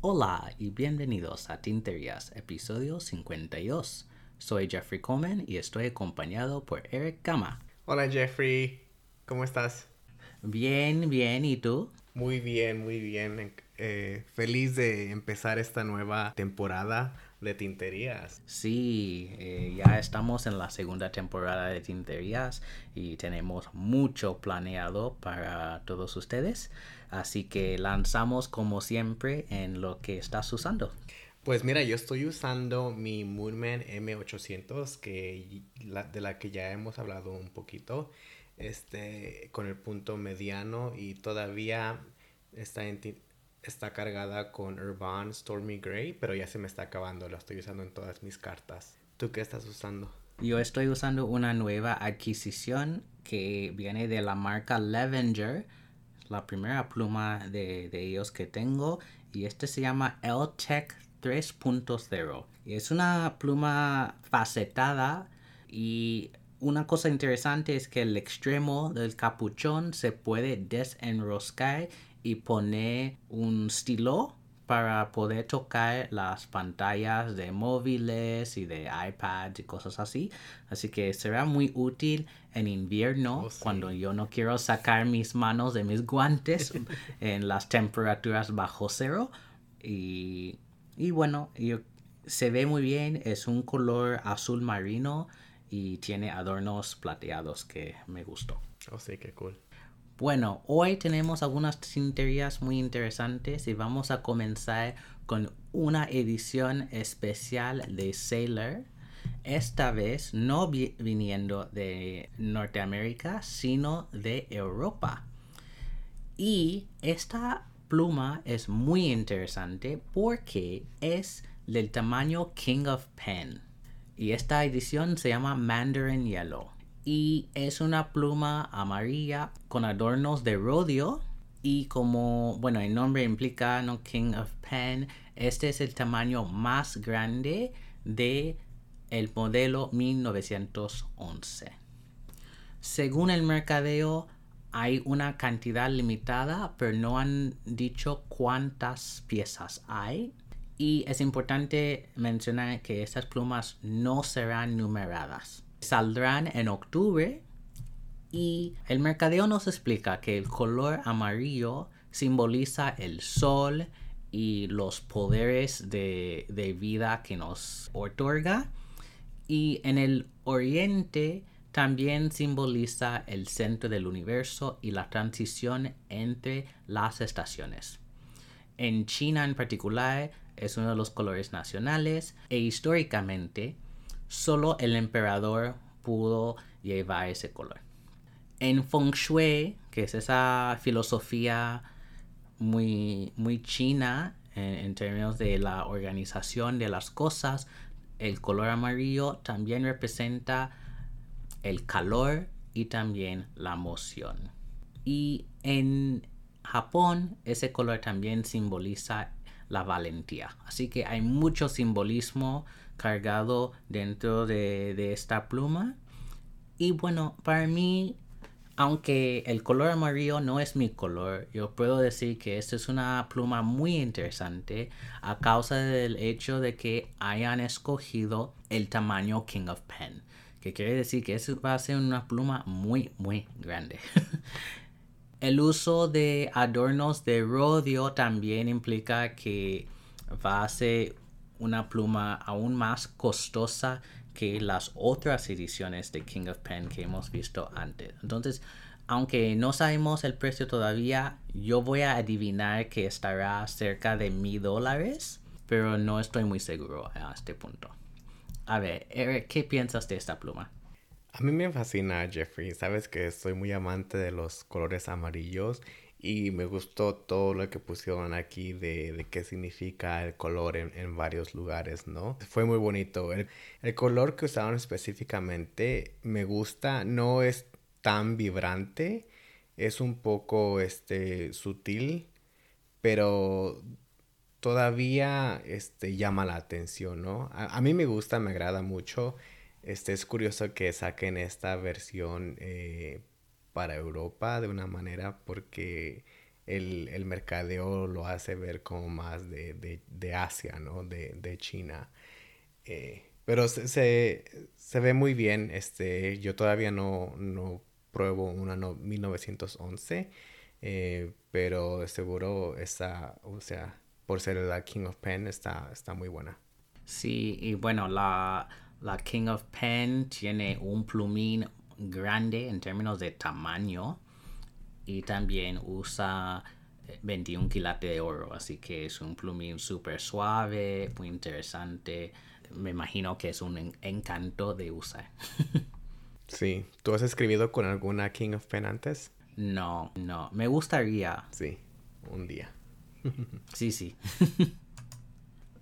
Hola y bienvenidos a Tinterías, episodio 52. Soy Jeffrey Coleman y estoy acompañado por Eric Gama. Hola Jeffrey, ¿cómo estás? Bien, bien, ¿y tú? Muy bien, muy bien. Eh, feliz de empezar esta nueva temporada de Tinterías. Sí, eh, ya estamos en la segunda temporada de Tinterías y tenemos mucho planeado para todos ustedes. Así que lanzamos como siempre en lo que estás usando. Pues mira, yo estoy usando mi Moonman M800, que de la que ya hemos hablado un poquito, este, con el punto mediano y todavía está, está cargada con Urban Stormy Gray, pero ya se me está acabando, lo estoy usando en todas mis cartas. ¿Tú qué estás usando? Yo estoy usando una nueva adquisición que viene de la marca Levenger la primera pluma de, ellos que tengo y este se llama L-Tech 3.0 y es una pluma facetada y una cosa interesante es que el extremo del capuchón se puede desenroscar y poner un estilo para poder tocar las pantallas de móviles y de iPads y cosas así. Así que será muy útil en invierno oh, cuando yo no quiero sacar mis manos de mis guantes en las temperaturas bajo cero. Y, y bueno, se ve muy bien, es un color azul marino y tiene adornos plateados que me gustó. Oh, sí, qué cool. Bueno, hoy tenemos algunas tinterías muy interesantes y vamos a comenzar con una edición especial de Sailor. Esta vez no viniendo de Norteamérica, sino de Europa. Y esta pluma es muy interesante porque es del tamaño King of Pen. Y esta edición se llama Mandarin Yellow y es una pluma amarilla con adornos de rodio y como bueno el nombre implica no King of Pen. Este es el tamaño más grande de el modelo 1911 según el mercadeo hay una cantidad limitada pero no han dicho cuántas piezas hay. Y es importante mencionar que estas plumas no serán numeradas saldrán en octubre y el mercadeo nos explica que el color amarillo simboliza el sol y los poderes de, vida que nos otorga y en el oriente también simboliza el centro del universo y la transición entre las estaciones. En China en particular es uno de los colores nacionales e históricamente solo el emperador pudo llevar ese color. En Feng Shui, que es esa filosofía muy, muy china en, términos de la organización de las cosas, el color amarillo también representa el calor y también la emoción. Y en Japón ese color también simboliza la valentía. Así que hay mucho simbolismo cargado dentro de, esta pluma. Y bueno, para mí, aunque el color amarillo no es mi color, yo puedo decir que esta es una pluma muy interesante a causa del hecho de que hayan escogido el tamaño King of Pen. Que quiere decir que eso va a ser una pluma muy, muy grande. el uso de adornos de rodio también implica que va a ser una pluma aún más costosa que las otras ediciones de King of Pen que hemos visto antes. Entonces, aunque no sabemos el precio todavía, yo voy a adivinar que estará cerca de mil dólares, pero no estoy muy seguro a este punto. A ver, Eric, ¿qué piensas de esta pluma? A mí me fascina Jeffrey, sabes que soy muy amante de los colores amarillos y me gustó todo lo que pusieron aquí de, de qué significa el color en, en, varios lugares, ¿no? Fue muy bonito. El, el, color que usaron específicamente me gusta, no es tan vibrante, es un poco este, sutil, pero todavía este, llama la atención, ¿no? A, a mí me gusta, me agrada mucho. Este es curioso que saquen esta versión eh, para Europa de una manera porque el, el, mercadeo lo hace ver como más de, de, de Asia, ¿no? De, de China. Eh, pero se, se, ve muy bien. Este, yo todavía no, no pruebo una 1911, eh, pero seguro está, o sea, por ser la King of Pen está, está muy buena. Sí, y bueno, la, la King of Pen tiene un plumín grande en términos de tamaño y también usa 21 quilates de oro, así que es un plumín súper suave, muy interesante. Me imagino que es un encanto de usar. sí, ¿tú has escribido con alguna King of Pen antes? No, no, me gustaría. Sí, un día. sí, sí.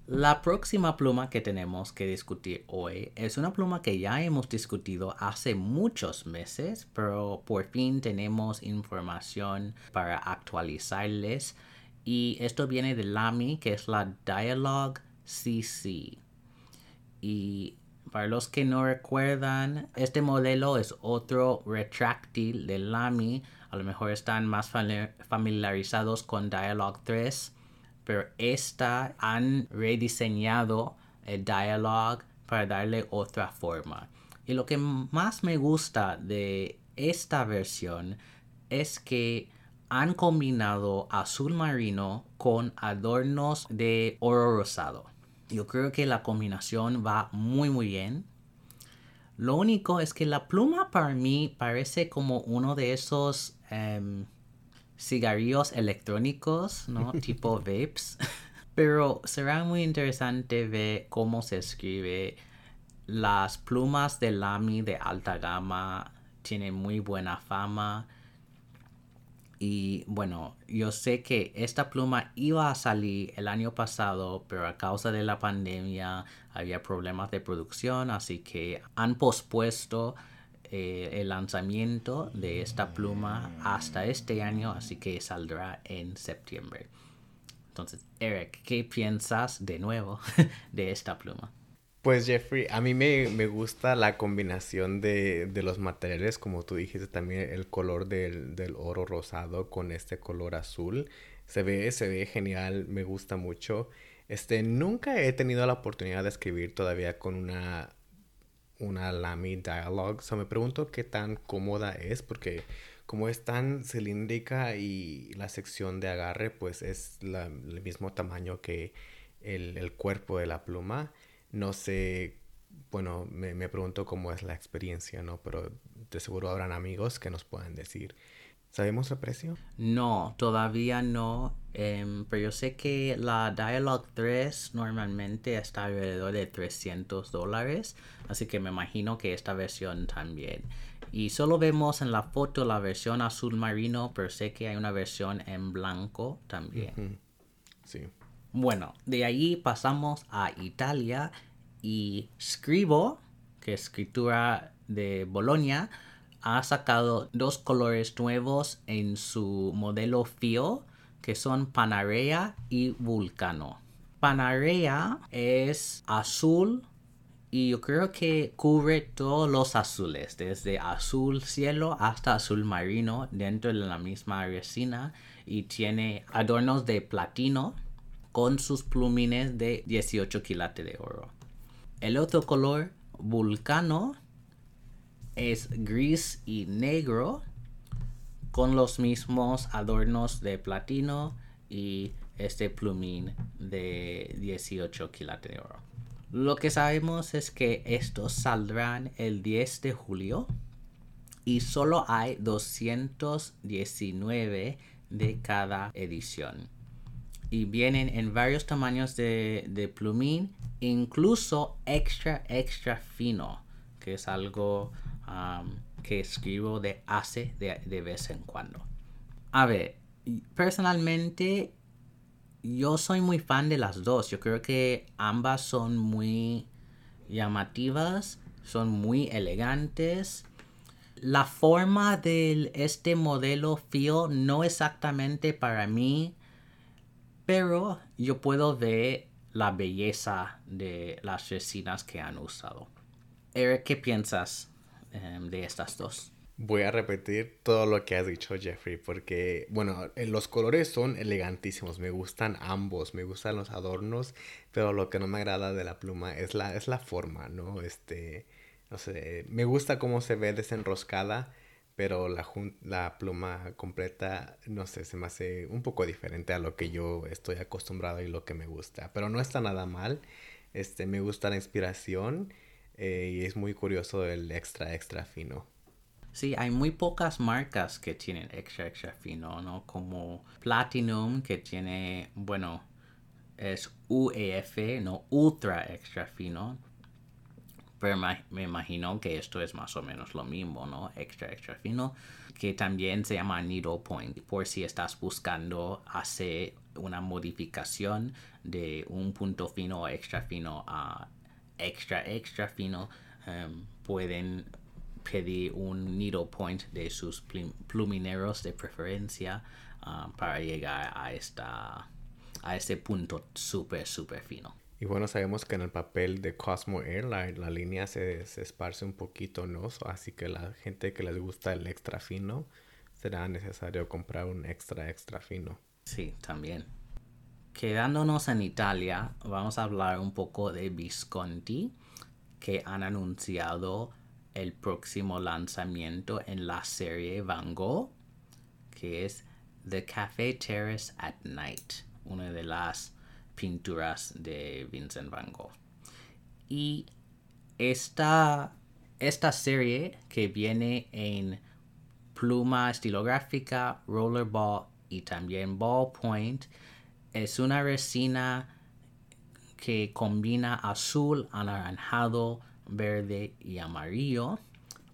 La próxima pluma que tenemos que discutir hoy es una pluma que ya hemos discutido hace muchos meses, pero por fin tenemos información para actualizarles. Y esto viene de Lamy, que es la Dialog CC. Y para los que no recuerdan, este modelo es otro retráctil de Lamy. A lo mejor están más familiarizados con Dialog 3 pero esta han rediseñado el dialogue para darle otra forma. Y lo que más me gusta de esta versión es que han combinado azul marino con adornos de oro rosado. Yo creo que la combinación va muy muy bien. Lo único es que la pluma para mí parece como uno de esos em, cigarrillos electrónicos, ¿no? tipo vapes. Pero será muy interesante ver cómo se escribe. Las plumas de Lamy de alta gama tienen muy buena fama. Y bueno, yo sé que esta pluma iba a salir el año pasado, pero a causa de la pandemia había problemas de producción, así que han pospuesto eh, el lanzamiento de esta pluma hasta este año, así que saldrá en septiembre. Entonces, Eric, ¿qué piensas de nuevo de esta pluma? Pues Jeffrey, a mí me, gusta la combinación de, los materiales, como tú dijiste también, el color del, del, oro rosado con este color azul. Se ve, se ve genial, me gusta mucho. Este, nunca he tenido la oportunidad de escribir todavía con una una Lamy Dialogue. So me pregunto qué tan cómoda es porque como es tan cilíndrica y la sección de agarre pues es el mismo tamaño que el, cuerpo de la pluma. No sé, bueno, me, me pregunto cómo es la experiencia, ¿no? Pero de seguro habrán amigos que nos puedan decir. ¿Sabemos el precio? No, todavía no. Em, pero yo sé que la Dialog 3 normalmente está alrededor de 300 dólares. Así que me imagino que esta versión también. Y solo vemos en la foto la versión azul marino, pero sé que hay una versión en blanco también. Sí. Bueno, de ahí pasamos a Italia y Scribo, que es escritura de Bolonia, ha sacado dos colores nuevos en su modelo FIO que son Panarea y Vulcano. Panarea es azul y yo creo que cubre todos los azules, desde azul cielo hasta azul marino dentro de la misma resina y tiene adornos de platino con sus plumines de 18 quilates de oro. El otro color, Vulcano, es gris y negro con los mismos adornos de platino y este plumín de 18 quilates de oro. Lo que sabemos es que estos saldrán el 10 de julio y solo hay 219 de cada edición. Y vienen en varios tamaños de, de plumín, incluso extra, extra fino, que es algo que escribo de hace de, vez en cuando. A ver, personalmente yo soy muy fan de las dos. Yo creo que ambas son muy llamativas, son muy elegantes. La forma de este modelo FIO no exactamente para mí, pero yo puedo ver la belleza de las resinas que han usado. Eric, ¿qué piensas em, de estas dos? Voy a repetir todo lo que has dicho, Jeffrey, porque, bueno, eh, los colores son elegantísimos, me gustan ambos, me gustan los adornos, pero lo que no me agrada de la pluma es la, es la forma, ¿no? Este, no sé, me gusta cómo se ve desenroscada, pero la, la pluma completa, no sé, se me hace un poco diferente a lo que yo estoy acostumbrado y lo que me gusta, pero no está nada mal, este, me gusta la inspiración eh, y es muy curioso el extra, extra fino. Sí, hay muy pocas marcas que tienen extra, extra fino, ¿no? Como Platinum, que tiene, bueno, es UEF, no ultra extra fino. Pero me imagino que esto es más o menos lo mismo, ¿no? Extra, extra fino. Que también se llama Needle Point. Por si estás buscando hacer una modificación de un punto fino o extra fino a extra, extra fino, em, pueden pedir un needle point de sus plumineros de preferencia ah, para llegar a, esta, a este punto súper, súper fino. Y bueno, sabemos que en el papel de Cosmo Air la, línea se, se, esparce un poquito, ¿no? Así que la gente que les gusta el extra fino, será necesario comprar un extra, extra fino. Sí, también. Quedándonos en Italia, vamos a hablar un poco de Visconti, que han anunciado el próximo lanzamiento en la serie Van Gogh, que es The Café Terrace at Night, una de las pinturas de Vincent Van Gogh. Y esta, esta serie que viene en pluma estilográfica, rollerball y también ballpoint, es una resina que combina azul, anaranjado, verde y amarillo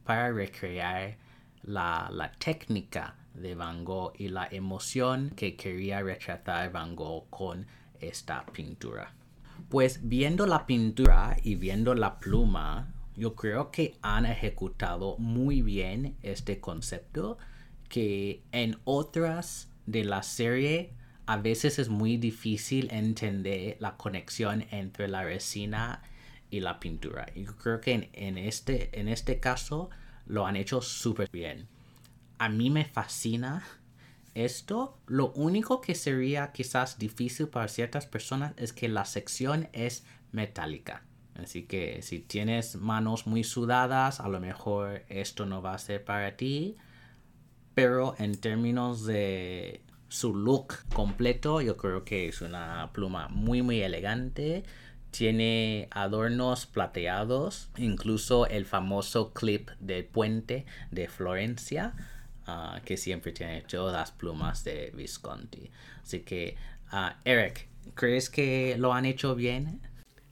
para recrear la, técnica de Van Gogh y la emoción que quería retratar Van Gogh con esta pintura. Pues viendo la pintura y viendo la pluma, yo creo que han ejecutado muy bien este concepto que en otras de la serie a veces es muy difícil entender la conexión entre la resina y la pintura. Y creo que en, este, en este caso lo han hecho súper bien. A mí me fascina esto. Lo único que sería quizás difícil para ciertas personas es que la sección es metálica. Así que si tienes manos muy sudadas, a lo mejor esto no va a ser para ti. Pero en términos de su look completo, yo creo que es una pluma muy muy elegante tiene adornos plateados, incluso el famoso clip del puente de Florencia, ah, que siempre tiene todas las plumas de Visconti. Así que, uh, Eric, ¿crees que lo han hecho bien?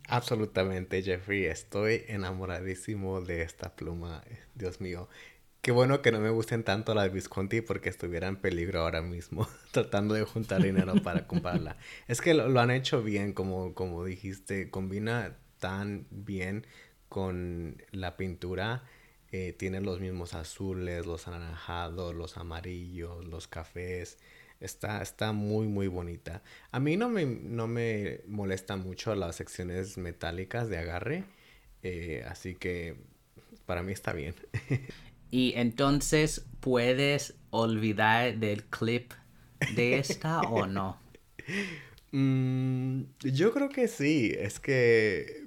Absolutamente, Jeffrey. Estoy enamoradísimo de esta pluma. Dios mío. Qué bueno que no me gusten tanto las Visconti porque estuviera en peligro ahora mismo tratando de juntar dinero para comprarla. Es que lo, han hecho bien, como, como dijiste, combina tan bien con la pintura. Eh, tiene los mismos azules, los anaranjados, los amarillos, los cafés. Está, está muy, muy bonita. A mí no me, no me molesta mucho las secciones metálicas de agarre. Eh, así que para mí está bien. Y entonces puedes olvidar del clip de esta o no. Mm, yo creo que sí. Es que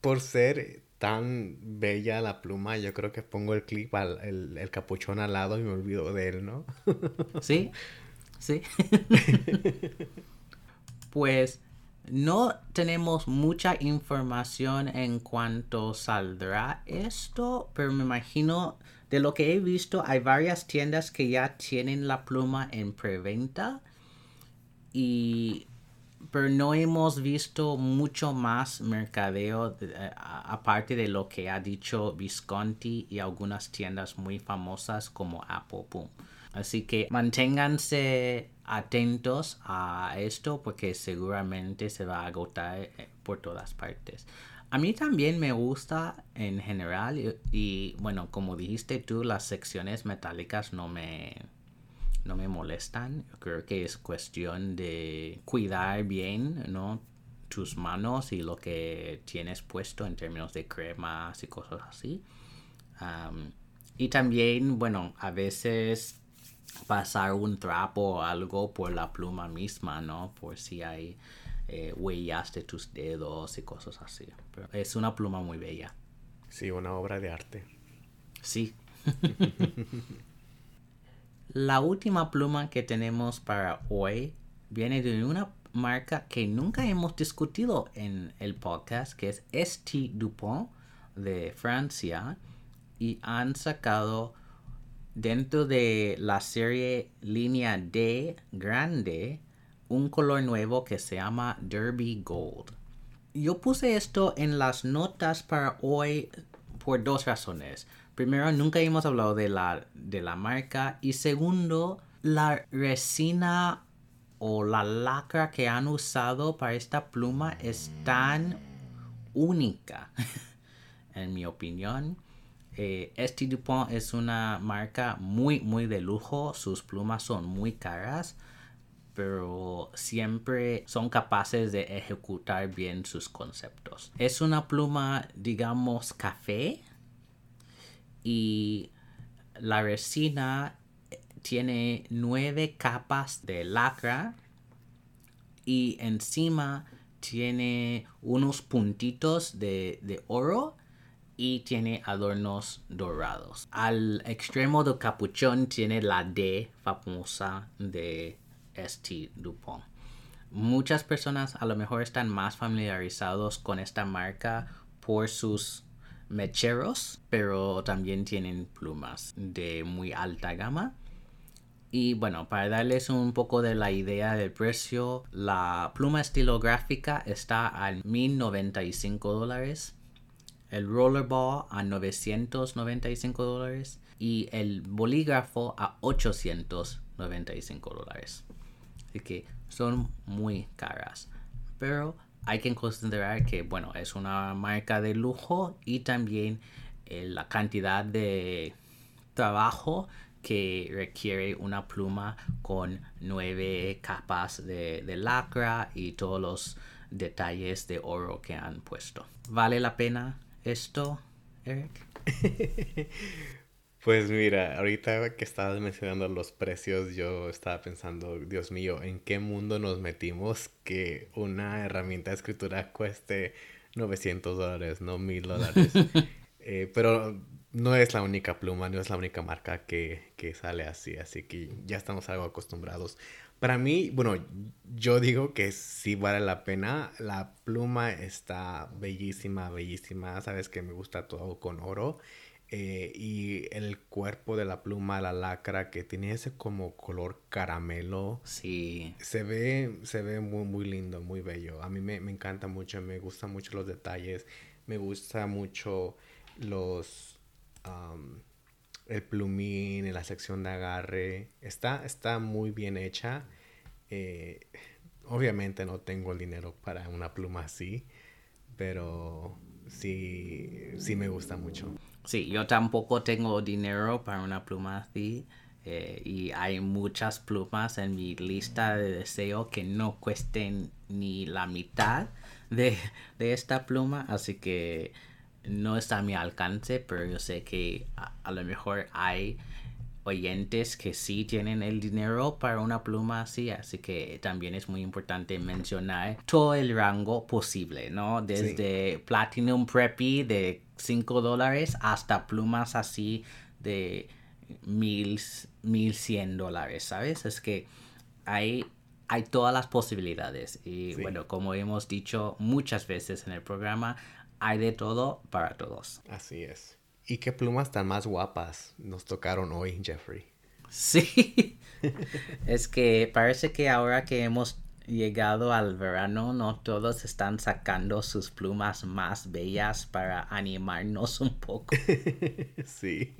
por ser tan bella la pluma, yo creo que pongo el clip, al, el, el capuchón al lado y me olvido de él, ¿no? sí, sí. pues no tenemos mucha información en cuanto saldrá esto, pero me imagino de lo que he visto, hay varias tiendas que ya tienen la pluma en preventa. Y pero no hemos visto mucho más mercadeo aparte de lo que ha dicho Visconti y algunas tiendas muy famosas como Apple Boom. Así que manténganse atentos a esto porque seguramente se va a agotar eh, por todas partes. A mí también me gusta en general y, bueno, como dijiste tú, las secciones metálicas no me, no me molestan. Yo creo que es cuestión de cuidar bien, ¿no? tus manos y lo que tienes puesto en términos de cremas y cosas así. y también, bueno, a veces pasar un trapo o algo por la pluma misma, ¿no? Por si hay eh, huellas de tus dedos y cosas así. Pero es una pluma muy bella. Sí, una obra de arte. Sí. la última pluma que tenemos para hoy viene de una marca que nunca hemos discutido en el podcast, que es St. Dupont de Francia. Y han sacado dentro de la serie línea D grande un color nuevo que se llama Derby Gold. Yo puse esto en las notas para hoy por dos razones. Primero, nunca hemos hablado de la, de la marca. Y segundo, la resina o la lacra que han usado para esta pluma es tan única, en mi opinión. Esti Dupont es una marca muy, muy de lujo. Sus plumas son muy caras, pero siempre son capaces de ejecutar bien sus conceptos. Es una pluma, digamos, café y la resina tiene nueve capas de lacra y encima tiene unos puntitos de, de oro y tiene adornos dorados. Al extremo del capuchón tiene la D famosa de St. Dupont. Muchas personas a lo mejor están más familiarizados con esta marca por sus mecheros, pero también tienen plumas de muy alta gama. Y bueno, para darles un poco de la idea del precio, la pluma estilográfica está a 1095 dólares el rollerball a 995 dólares y el bolígrafo a 895 dólares. Así que son muy caras. Pero hay que considerar que, bueno, es una marca de lujo y también eh, la cantidad de trabajo que requiere una pluma con nueve capas de, de lacra y todos los detalles de oro que han puesto. ¿Vale la pena esto, Eric? pues mira, ahorita que estabas mencionando los precios, yo estaba pensando, Dios mío, ¿en qué mundo nos metimos que una herramienta de escritura cueste 900 dólares, no 1000 dólares? Eh, pero no es la única pluma, no es la única marca que, que sale así, así que ya estamos algo acostumbrados. Para mí, bueno, yo digo que sí vale la pena. La pluma está bellísima, bellísima. Sabes que me gusta todo con oro. Eh, y el cuerpo de la pluma, la lacra, que tiene ese como color caramelo. Sí. Se ve, se ve muy, muy lindo, muy bello. A mí me, encanta mucho, me gustan mucho los detalles. Me gusta mucho los el plumín, en la sección de agarre. Está, está muy bien hecha. Eh, obviamente no tengo el dinero para una pluma así, pero sí, sí me gusta mucho. Sí, yo tampoco tengo dinero para una pluma así. Eh, y hay muchas plumas en mi lista de deseo que no cuesten ni la mitad de, de esta pluma. Así que no está a mi alcance, pero yo sé que a, lo mejor hay oyentes que sí tienen el dinero para una pluma así, así que también es muy importante mencionar todo el rango posible, ¿no? Desde Platinum Preppy de 5 dólares hasta plumas así de mil, 1100 dólares, ¿sabes? Es que hay, hay todas las posibilidades y bueno, como hemos dicho muchas veces en el programa, hay de todo para todos. Así es. ¿Y qué plumas tan más guapas nos tocaron hoy, Jeffrey? Sí, es que parece que ahora que hemos llegado al verano, no todos están sacando sus plumas más bellas para animarnos un poco. sí.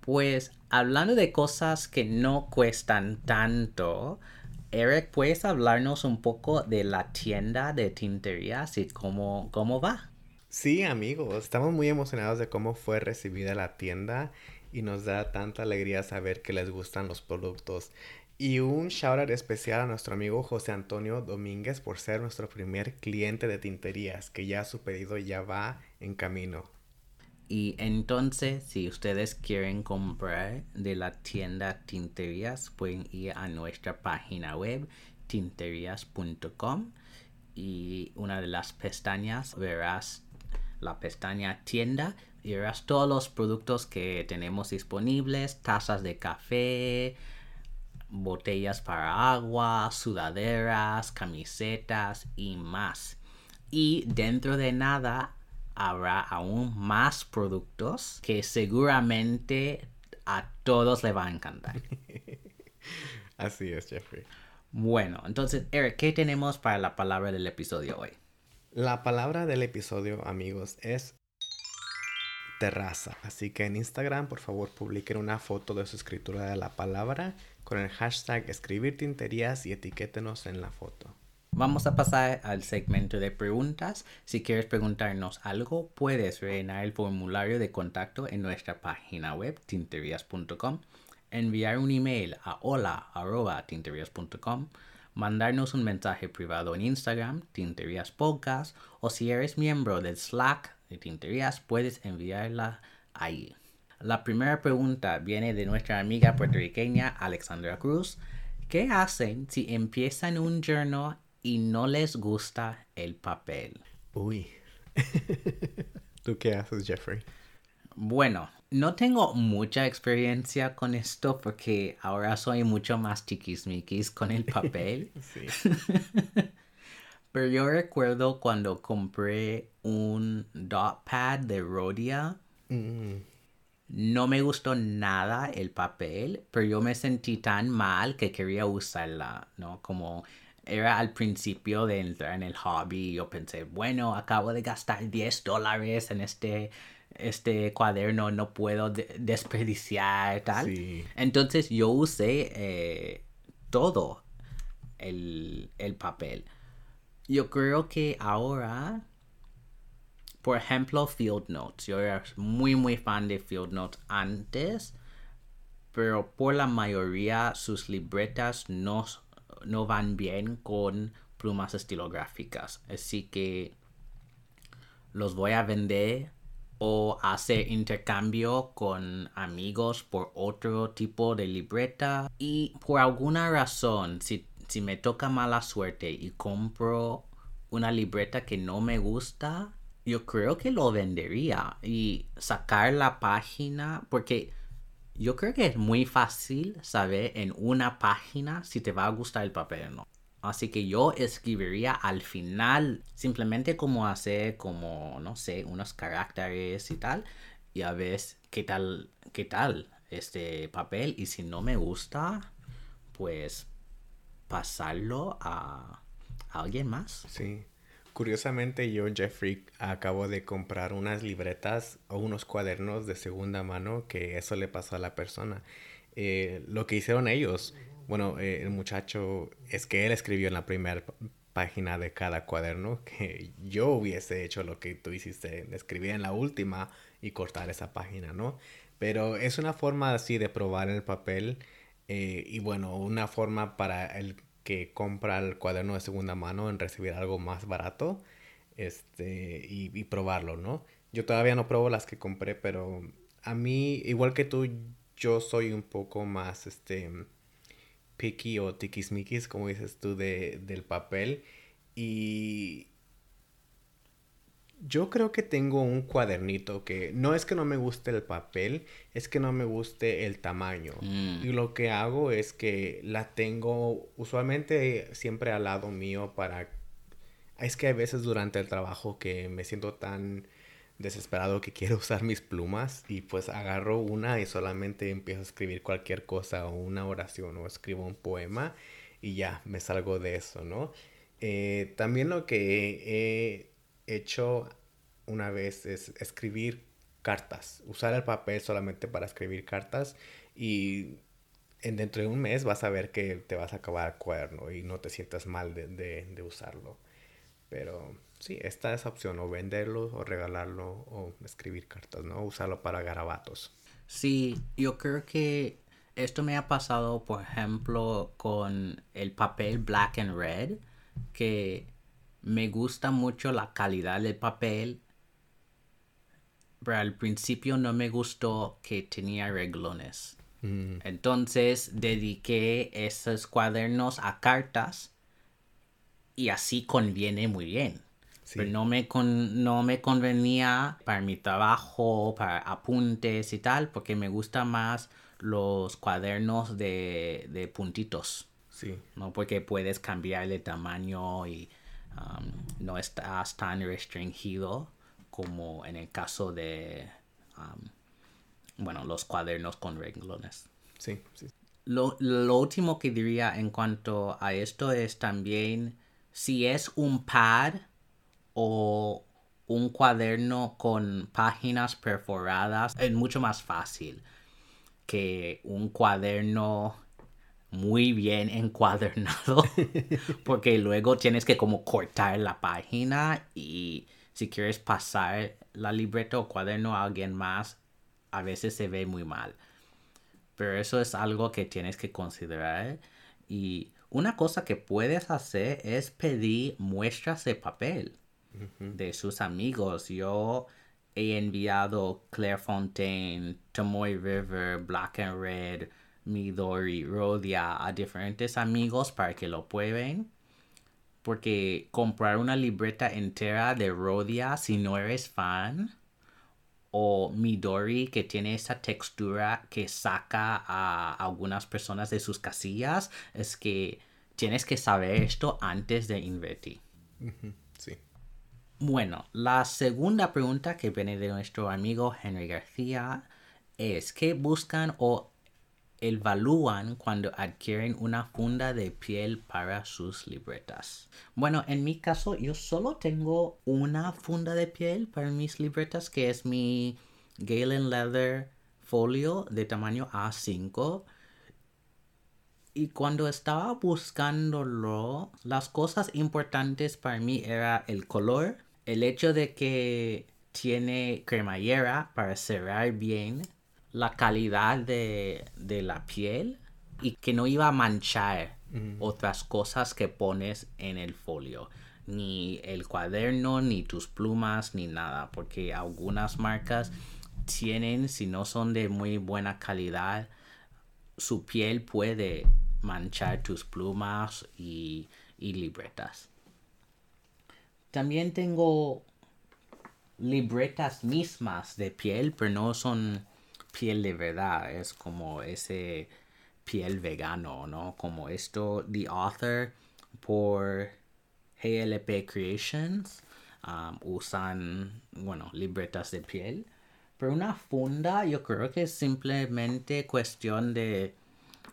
Pues hablando de cosas que no cuestan tanto, Eric, ¿puedes hablarnos un poco de la tienda de tinterías y cómo, cómo va? Sí, amigos, estamos muy emocionados de cómo fue recibida la tienda y nos da tanta alegría saber que les gustan los productos. Y un shout out especial a nuestro amigo José Antonio Domínguez por ser nuestro primer cliente de tinterías, que ya su pedido ya va en camino. Y entonces, si ustedes quieren comprar de la tienda Tinterías, pueden ir a nuestra página web tinterías.com y una de las pestañas verás la pestaña tienda y verás todos los productos que tenemos disponibles, tazas de café, botellas para agua, sudaderas, camisetas y más. Y dentro de nada habrá aún más productos que seguramente a todos le va a encantar. Así es, Jeffrey. Bueno, entonces, Eric, ¿qué tenemos para la palabra del episodio hoy? La palabra del episodio, amigos, es terraza. Así que en Instagram, por favor, publiquen una foto de su escritura de la palabra con el hashtag escribir tinterías y etiquétenos en la foto. Vamos a pasar al segmento de preguntas. Si quieres preguntarnos algo, puedes rellenar el formulario de contacto en nuestra página web tinterías.com, enviar un email a hola.tinterías.com, mandarnos un mensaje privado en Instagram, Tinterías Podcast, o si eres miembro del Slack de Tinterías, puedes enviarla ahí. La primera pregunta viene de nuestra amiga puertorriqueña Alexandra Cruz. ¿Qué hacen si empiezan un journal y no les gusta el papel? Uy. ¿Tú qué haces, Jeffrey? Bueno, no tengo mucha experiencia con esto porque ahora soy mucho más chiquismiquis con el papel. sí. Pero yo recuerdo cuando compré un dot pad de Rhodia. Mm. No me gustó nada el papel, pero yo me sentí tan mal que quería usarla, ¿no? Como era al principio de entrar en el hobby, yo pensé, bueno, acabo de gastar 10 dólares en este, este cuaderno, no puedo desperdiciar, tal. Entonces yo usé eh, todo el, el papel. Yo creo que ahora por ejemplo, Field Notes. Yo era muy, muy fan de Field Notes antes, pero por la mayoría sus libretas no, no van bien con plumas estilográficas. Así que los voy a vender o hacer intercambio con amigos por otro tipo de libreta. Y por alguna razón, si, si me toca mala suerte y compro una libreta que no me gusta, yo creo que lo vendería y sacar la página, porque yo creo que es muy fácil saber en una página si te va a gustar el papel o no. Así que yo escribiría al final, simplemente como hacer como, no sé, unos caracteres y tal, y a ver qué tal, qué tal este papel, y si no me gusta, pues pasarlo a, a alguien más. Sí. Curiosamente yo, Jeffrey, acabo de comprar unas libretas o unos cuadernos de segunda mano que eso le pasó a la persona. Eh, lo que hicieron ellos, bueno, eh, el muchacho es que él escribió en la primera página de cada cuaderno que yo hubiese hecho lo que tú hiciste, escribir en la última y cortar esa página, ¿no? Pero es una forma así de probar el papel eh, y bueno, una forma para el que compra el cuaderno de segunda mano en recibir algo más barato este, y, probarlo, ¿no? Yo todavía no pruebo las que compré, pero a mí, igual que tú, yo soy un poco más, este, picky o tiquismiquis, como dices tú, de, del papel. Y yo creo que tengo un cuadernito que no es que no me guste el papel, es que no me guste el tamaño. Mm. Y lo que hago es que la tengo usualmente siempre al lado mío para... Es que hay veces durante el trabajo que me siento tan desesperado que quiero usar mis plumas y pues agarro una y solamente empiezo a escribir cualquier cosa o una oración o escribo un poema y ya me salgo de eso, ¿no? Eh, también lo que he hecho una vez es escribir cartas, usar el papel solamente para escribir cartas y en, dentro de un mes vas a ver que te vas a acabar el cuaderno y no te sientas mal de, de, usarlo. Pero sí, esta es opción, o venderlo, o regalarlo, o escribir cartas, ¿no? Usarlo para garabatos. Sí, yo creo que Esto me ha pasado, por ejemplo, con el papel black and red, que me gusta mucho la calidad del papel, pero al principio no me gustó que tenía reglones. Mm, Entonces dediqué esos cuadernos a cartas y así conviene muy bien. Sí. Pero no me, con- no me convenía para mi trabajo, para apuntes y tal, porque me gustan más los cuadernos de, de puntitos, sí, ¿no? Porque puedes cambiar de tamaño y um, no estás tan restringido como en el caso de, um, bueno, los cuadernos con renglones. sí, sí. Lo, lo último que diría en cuanto a esto es también si es un pad o un cuaderno con páginas perforadas, es mucho más fácil que un cuaderno muy bien encuadernado porque luego tienes que como cortar la página y si quieres pasar la libreta o cuaderno a alguien más a veces se ve muy mal pero eso es algo que tienes que considerar. Y una cosa que puedes hacer es pedir muestras de papel de sus amigos. Yo he enviado Clairefontaine, Tomoy River, Black and Red, Midori, Rodia a diferentes amigos para que lo prueben. Porque comprar una libreta entera de Rodia si no eres fan o Midori que tiene esa textura que saca a algunas personas de sus casillas es que tienes que saber esto antes de invertir. Bueno, la segunda pregunta que viene de nuestro amigo Henry García es ¿qué buscan o evalúan cuando adquieren una funda de piel para sus libretas? Bueno, en mi caso yo solo tengo una funda de piel para mis libretas que es mi Galen Leather folio de tamaño A5 y cuando estaba buscándolo, las cosas importantes para mí era el color, el hecho de que tiene cremallera para cerrar bien, la calidad de, de la piel y que no iba a manchar otras cosas que pones en el folio. Ni el cuaderno, ni tus plumas, ni nada. Porque algunas marcas tienen, si no son de muy buena calidad, su piel puede manchar tus plumas y, y libretas. También tengo libretas mismas de piel, pero no son piel de verdad, es como ese piel vegano, ¿no? Como esto, The Author por GLP Creations um, usan, bueno, libretas de piel. Pero una funda yo creo que es simplemente cuestión de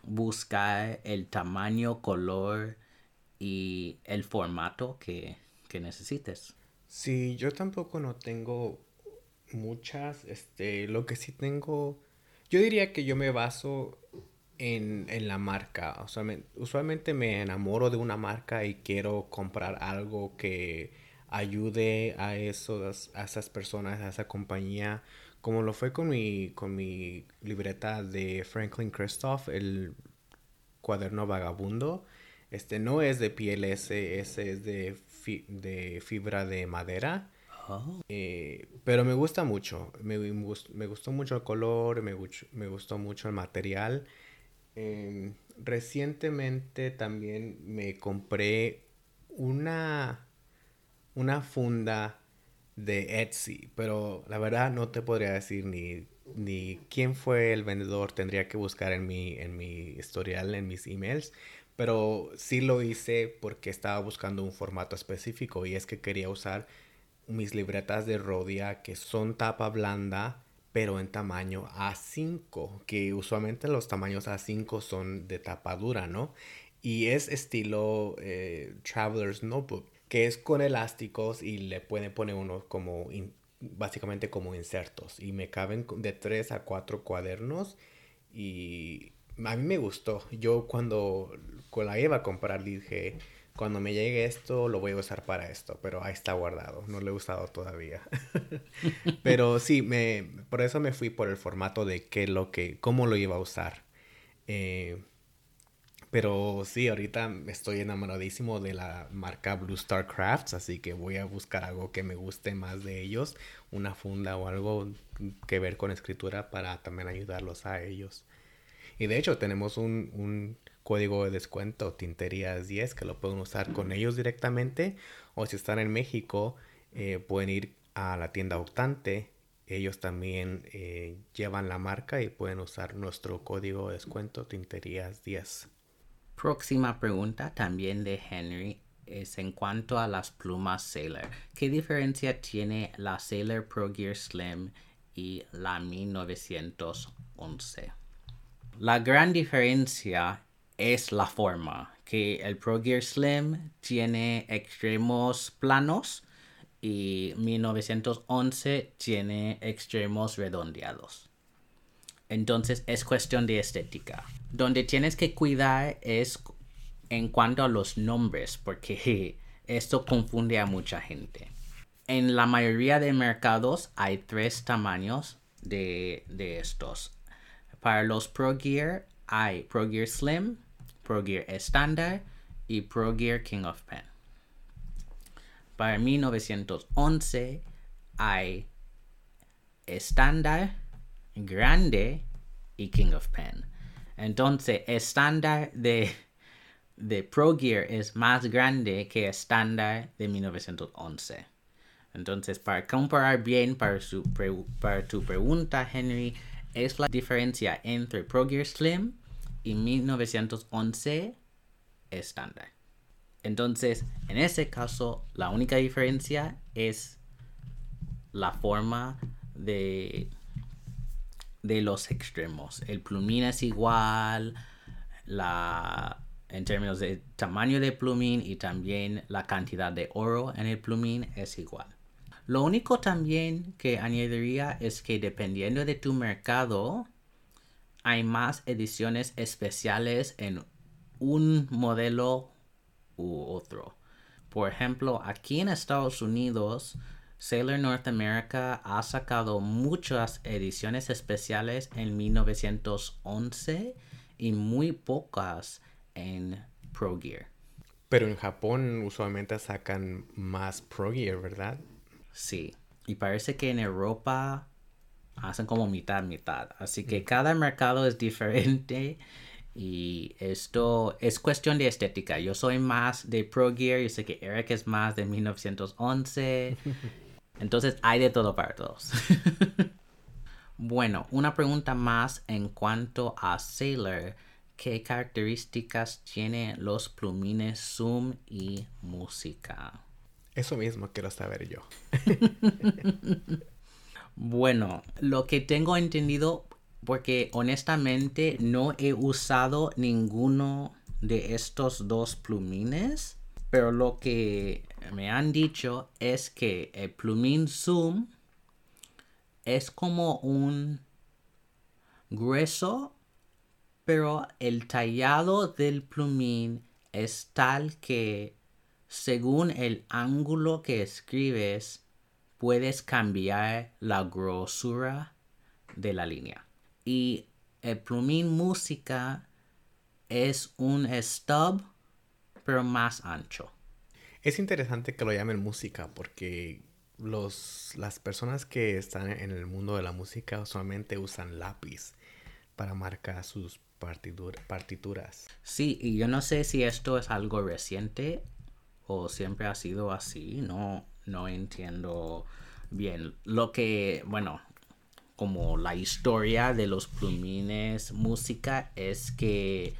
buscar el tamaño, color y el formato que, que necesites. Sí, yo tampoco no tengo muchas, este, lo que sí tengo, yo diría que yo me baso en, en la marca, usualmente me enamoro de una marca y quiero comprar algo que ayude a esos, a esas personas, a esa compañía, como lo fue con mi, con mi libreta de Franklin Christoph, el cuaderno vagabundo. Este no es de ese, ese es de, fi- de fibra de madera. Oh. Eh, pero me gusta mucho. Me, me gus- me gustó mucho el color, me gustó mucho el material. Em, recientemente también me compré una, una funda de Etsy, pero la verdad no te podría decir ni, ni quién fue el vendedor. Tendría que buscar en mi, en mi historial, en mis emails. Pero sí lo hice porque estaba buscando un formato específico y es que quería usar mis libretas de Rodia que son tapa blanda pero en tamaño A5 que usualmente los tamaños A5 son de tapa dura ¿no? y es estilo eh, Traveler's Notebook que es con elásticos y le pueden poner uno como básicamente como insertos y me caben de 3 a 4 cuadernos y a mí me gustó. Yo cuando, cuando la iba a comprar dije, cuando me llegue esto lo voy a usar para esto, pero ahí está guardado, no lo he usado todavía. pero sí, me, por eso me fui por el formato de qué lo que, cómo lo iba a usar. Eh, pero sí, ahorita estoy enamoradísimo de la marca Blue Star Crafts, así que voy a buscar algo que me guste más de ellos, una funda o algo que ver con escritura para también ayudarlos a ellos. Y de hecho tenemos un, un código de descuento, Tinterías 10, que lo pueden usar con ellos directamente, o si están en México, eh, pueden ir a la tienda Octante ellos también eh, llevan la marca y pueden usar nuestro código de descuento Tinterías 10. Próxima pregunta también de Henry es en cuanto a las plumas Sailor. ¿Qué diferencia tiene la Sailor Pro Gear Slim y la 1911? La gran diferencia es la forma, que el Pro Gear Slim tiene extremos planos y 1911 tiene extremos redondeados. Entonces es cuestión de estética. Donde tienes que cuidar es en cuanto a los nombres, porque esto confunde a mucha gente. En la mayoría de mercados hay tres tamaños de, de estos. Para los Pro Gear hay Pro Gear Slim, Pro Gear Standard y Pro Gear King of Pen. Para 1911 hay estándar, grande y King of Pen. Entonces, estándar de, de Pro Gear es más grande que estándar de 1911. Entonces, para comparar bien para, su para tu pregunta, Henry, es la diferencia entre Pro Gear Slim y 1911 estándar. Entonces, en ese caso, la única diferencia es la forma de, de los extremos. El plumín es igual, la, en términos de tamaño de plumín y también la cantidad de oro en el plumín es igual. Lo único también que añadiría es que dependiendo de tu mercado, hay más ediciones especiales en un modelo u otro. Por ejemplo, aquí en Estados Unidos, Sailor North America ha sacado muchas ediciones especiales en 1911 y muy pocas en Pro Gear. Pero en Japón usualmente sacan más Pro Gear, ¿verdad? Sí. Y parece que en Europa hacen como mitad, mitad. Así que mm. cada mercado es diferente y esto es cuestión de estética. Yo soy más de Pro Gear, yo sé que Eric es más de 1911. Entonces hay de todo para todos. bueno, una pregunta más en cuanto a Sailor. ¿Qué características tienen los plumines Zoom y música? Eso mismo quiero saber yo. Bueno, lo que tengo entendido porque honestamente no he usado ninguno de estos dos plumines, pero lo que me han dicho es que el plumín Zoom es como un grueso, pero el tallado del plumín es tal que según el ángulo que escribes puedes cambiar la grosura de la línea y el plumín música es un stub pero más ancho. Es interesante que lo llamen música porque los, las personas que están en el mundo de la música usualmente usan lápiz para marcar sus partituras. Sí, y yo no sé si esto es algo reciente o siempre ha sido así, no, no entiendo bien. Lo que, bueno, como la historia de los plumines música es que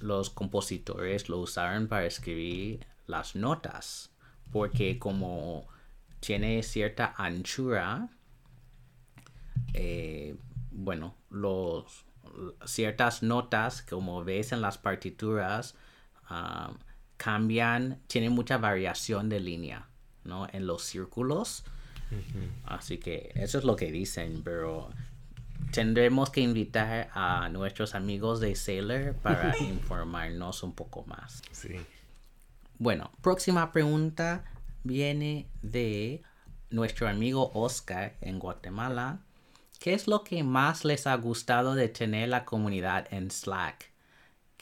los compositores lo usaron para escribir las notas porque como tiene cierta anchura eh, bueno los ciertas notas como ves en las partituras ah, cambian tienen mucha variación de línea no en los círculos Así que eso es lo que dicen, pero tendremos que invitar a nuestros amigos de Sailor para informarnos un poco más. Sí. Bueno, próxima pregunta viene de nuestro amigo Oscar en Guatemala. ¿Qué es lo que más les ha gustado de tener la comunidad en Slack?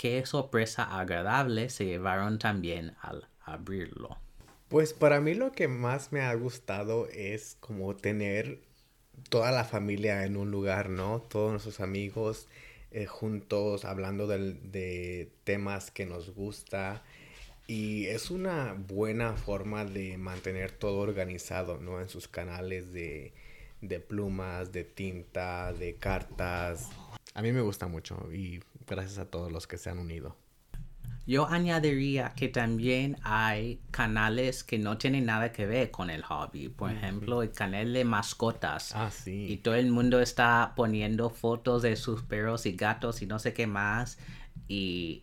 qué sorpresa agradable se llevaron también al abrirlo. Pues para mí lo que más me ha gustado es como tener toda la familia en un lugar, ¿no? Todos nuestros amigos eh, juntos hablando de temas que nos gusta. Y es una buena forma de mantener todo organizado, ¿no? En sus canales de, de plumas, de tinta, de cartas. A mí me gusta mucho y gracias a todos los que se han unido. Yo añadiría que también hay canales que no tienen nada que ver con el hobby. Por ejemplo, el canal de mascotas. Ah, sí. Y todo el mundo está poniendo fotos de sus perros y gatos y no sé qué más. Y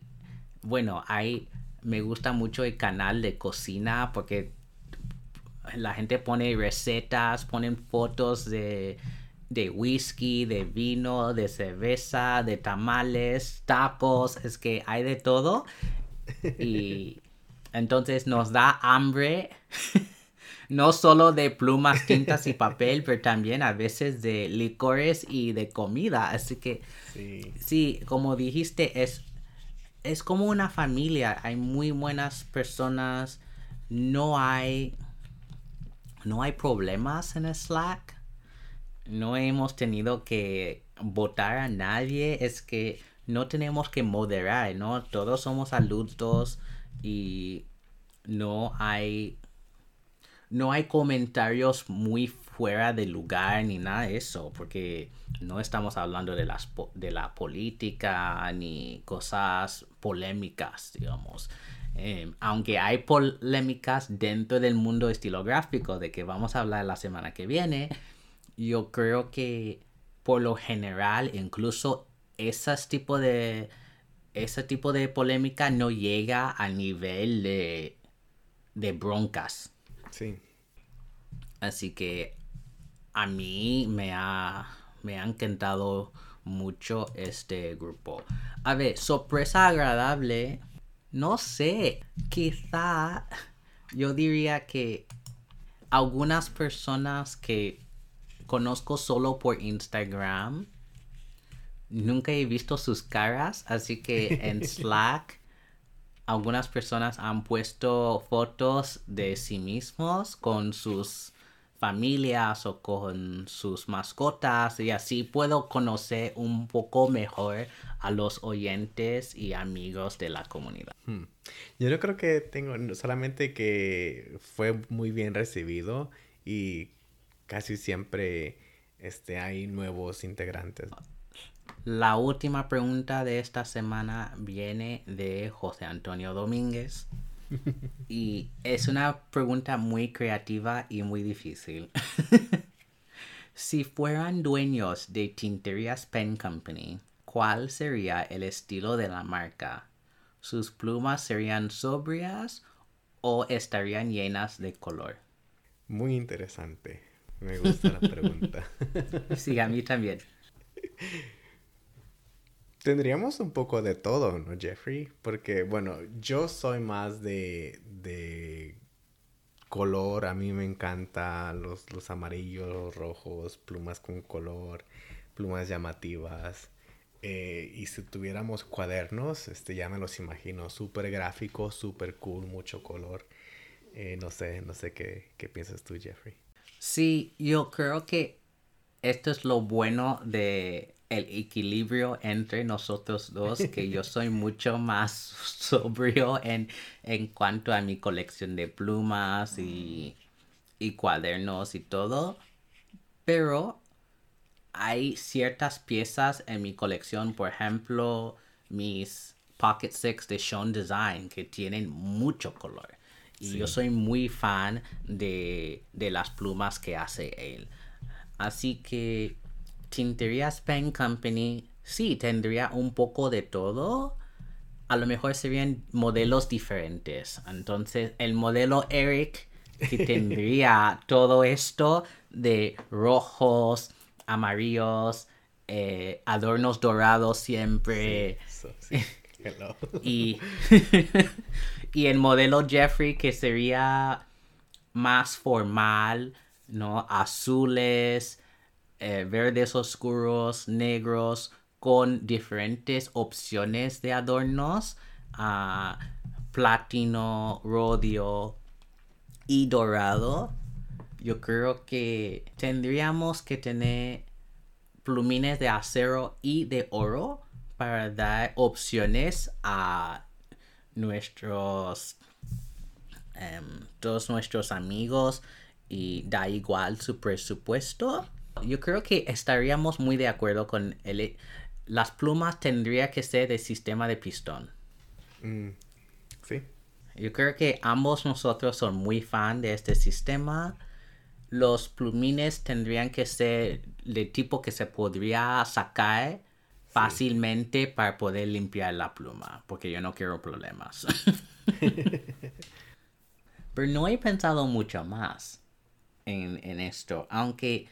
bueno, hay, me gusta mucho el canal de cocina porque la gente pone recetas, ponen fotos de de whisky, de vino, de cerveza, de tamales, tacos, es que hay de todo. Y entonces nos da hambre, no solo de plumas, tintas y papel, pero también a veces de licores y de comida. Así que, sí, como dijiste, es, es como una familia. Hay muy buenas personas, no hay, no hay problemas en Slack no hemos tenido que votar a nadie, es que no tenemos que moderar, ¿no? Todos somos adultos y no hay no hay comentarios muy fuera de lugar ni nada de eso, porque no estamos hablando de, las, de la política ni cosas polémicas, digamos. Em, aunque hay polémicas dentro del mundo estilográfico de que vamos a hablar la semana que viene, yo creo que por lo general, incluso esas tipo de ese tipo de polémica no llega al nivel de, de broncas. Sí. Así que a mí me ha, me ha encantado mucho este grupo. A ver, sorpresa agradable. No sé, quizá yo diría que algunas personas que conozco solo por Instagram. Nunca he visto sus caras, así que en Slack algunas personas han puesto fotos de sí mismos con sus familias o con sus mascotas y así puedo conocer un poco mejor a los oyentes y amigos de la comunidad. Hmm. Yo no creo que tengo solamente que fue muy bien recibido y casi siempre este, hay nuevos integrantes. La última pregunta de esta semana viene de José Antonio Domínguez. y es una pregunta muy creativa y muy difícil. si fueran dueños de Tinterías Pen Company, ¿cuál sería el estilo de la marca? ¿Sus plumas serían sobrias o estarían llenas de color? Muy interesante. Me gusta la pregunta. sí, a mí también. Tendríamos un poco de todo, ¿no, Jeffrey? Porque, bueno, yo soy más de, color. A mí me encantan los, los amarillos, rojos, plumas con color, plumas llamativas. Eh, y si tuviéramos cuadernos, este, ya me los imagino, súper gráficos, súper cool, mucho color. Eh, no sé, no sé qué, qué piensas tú, Jeffrey. Sí, yo creo que esto es lo bueno de el equilibrio entre nosotros dos, que yo soy mucho más sobrio en, en cuanto a mi colección de plumas y, y cuadernos y todo, pero hay ciertas piezas en mi colección, por ejemplo, mis Pocket Six de Sean Design, que tienen mucho color. Y yo soy muy fan de, las plumas que hace él. Así que Tinterías Pen Company sí tendría un poco de todo. A lo mejor serían modelos diferentes. Entonces, el modelo Eric que tendría todo esto de rojos, amarillos, eh, adornos dorados siempre. y Y el modelo Jeffrey que sería más formal, ¿no? Azules, eh, verdes oscuros, negros, con diferentes opciones de adornos, a platino, rodio y dorado. Yo creo que tendríamos que tener plumines de acero y de oro para dar opciones a nuestros em, todos nuestros amigos y da igual su presupuesto. Yo creo que estaríamos muy de acuerdo con el, las plumas tendría que ser de sistema de pistón. Mm, sí. Yo creo que ambos nosotros son muy fan de este sistema. Los plumines tendrían que ser de tipo que se podría sacar fácilmente para poder limpiar la pluma, porque yo no quiero problemas. Pero no he pensado mucho más en, en esto, aunque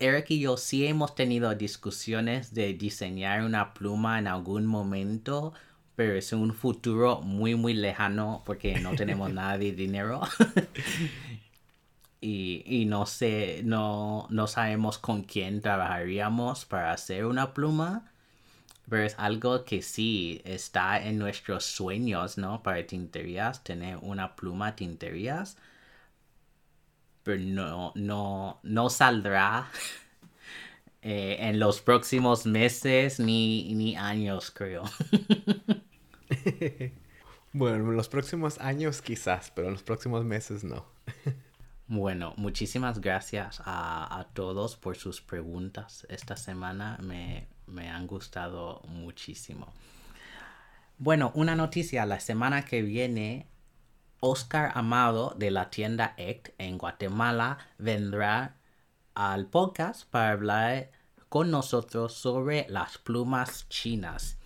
Eric y yo sí hemos tenido discusiones de diseñar una pluma en algún momento, pero es un futuro muy muy lejano porque no tenemos nada de dinero. y, no sé, no, no sabemos con quién trabajaríamos para hacer una pluma. Pero es algo que sí está en nuestros sueños, ¿no? Para tinterías, tener una pluma tinterías pero no, no, no saldrá eh, en los próximos meses ni, ni años, creo. bueno, en los próximos años quizás, pero en los próximos meses no. bueno, muchísimas gracias a, a, todos por sus preguntas. Esta semana me, me han gustado muchísimo. Bueno, una noticia, la semana que viene Oscar Amado de la tienda ECT en Guatemala vendrá al podcast para hablar con nosotros sobre las plumas chinas.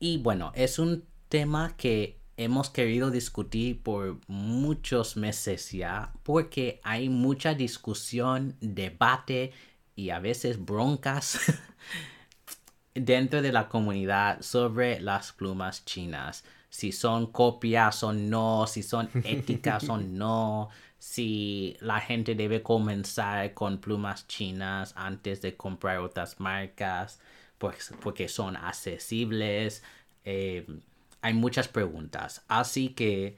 Y bueno, es un tema que hemos querido discutir por muchos meses ya porque hay mucha discusión, debate y a veces broncas dentro de la comunidad sobre las plumas chinas si son copias o no, si son éticas o no, si la gente debe comenzar con plumas chinas antes de comprar otras marcas, pues, porque son accesibles. Eh, hay muchas preguntas. Así que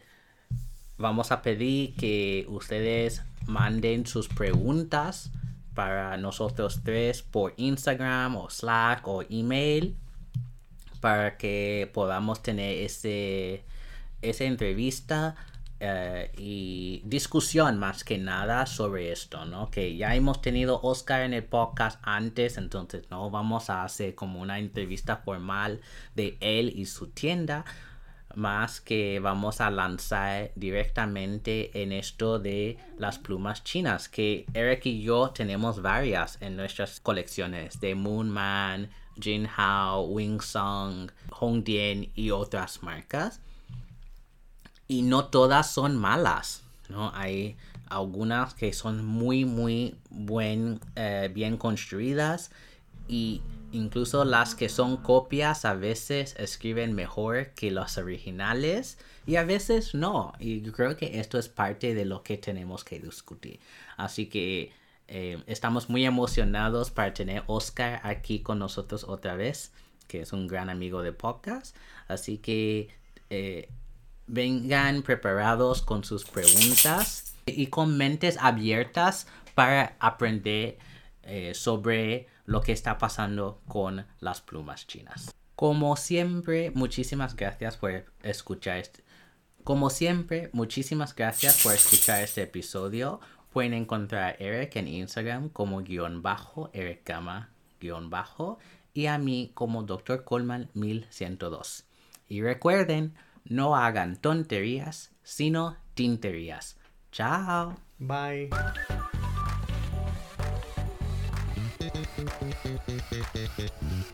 vamos a pedir que ustedes manden sus preguntas para nosotros tres por Instagram o Slack o email para que podamos tener ese, esa entrevista eh, y discusión más que nada sobre esto, ¿no? Que ya hemos tenido Oscar en el podcast antes, entonces no vamos a hacer como una entrevista formal de él y su tienda, más que vamos a lanzar directamente en esto de las plumas chinas, que Eric y yo tenemos varias en nuestras colecciones de Moonman, Jinhao, Wingsong, Hongdian y otras marcas. Y no todas son malas, ¿no? Hay algunas que son muy, muy buen, eh, bien construidas y incluso las que son copias a veces escriben mejor que los originales y a veces no. Y creo que esto es parte de lo que tenemos que discutir. Así que eh, estamos muy emocionados para tener Oscar aquí con nosotros otra vez, que es un gran amigo de podcast. Así que eh, vengan preparados con sus preguntas y con mentes abiertas para aprender eh, sobre lo que está pasando con las plumas chinas. Como siempre, muchísimas gracias por escuchar este. Como siempre, muchísimas gracias por escuchar este episodio. Pueden encontrar a Eric en Instagram como guion bajo, Eric Gama guion bajo, y a mí como Dr. Coleman 1102. Y recuerden, no hagan tonterías, sino tinterías. Chao. Bye. Thank you.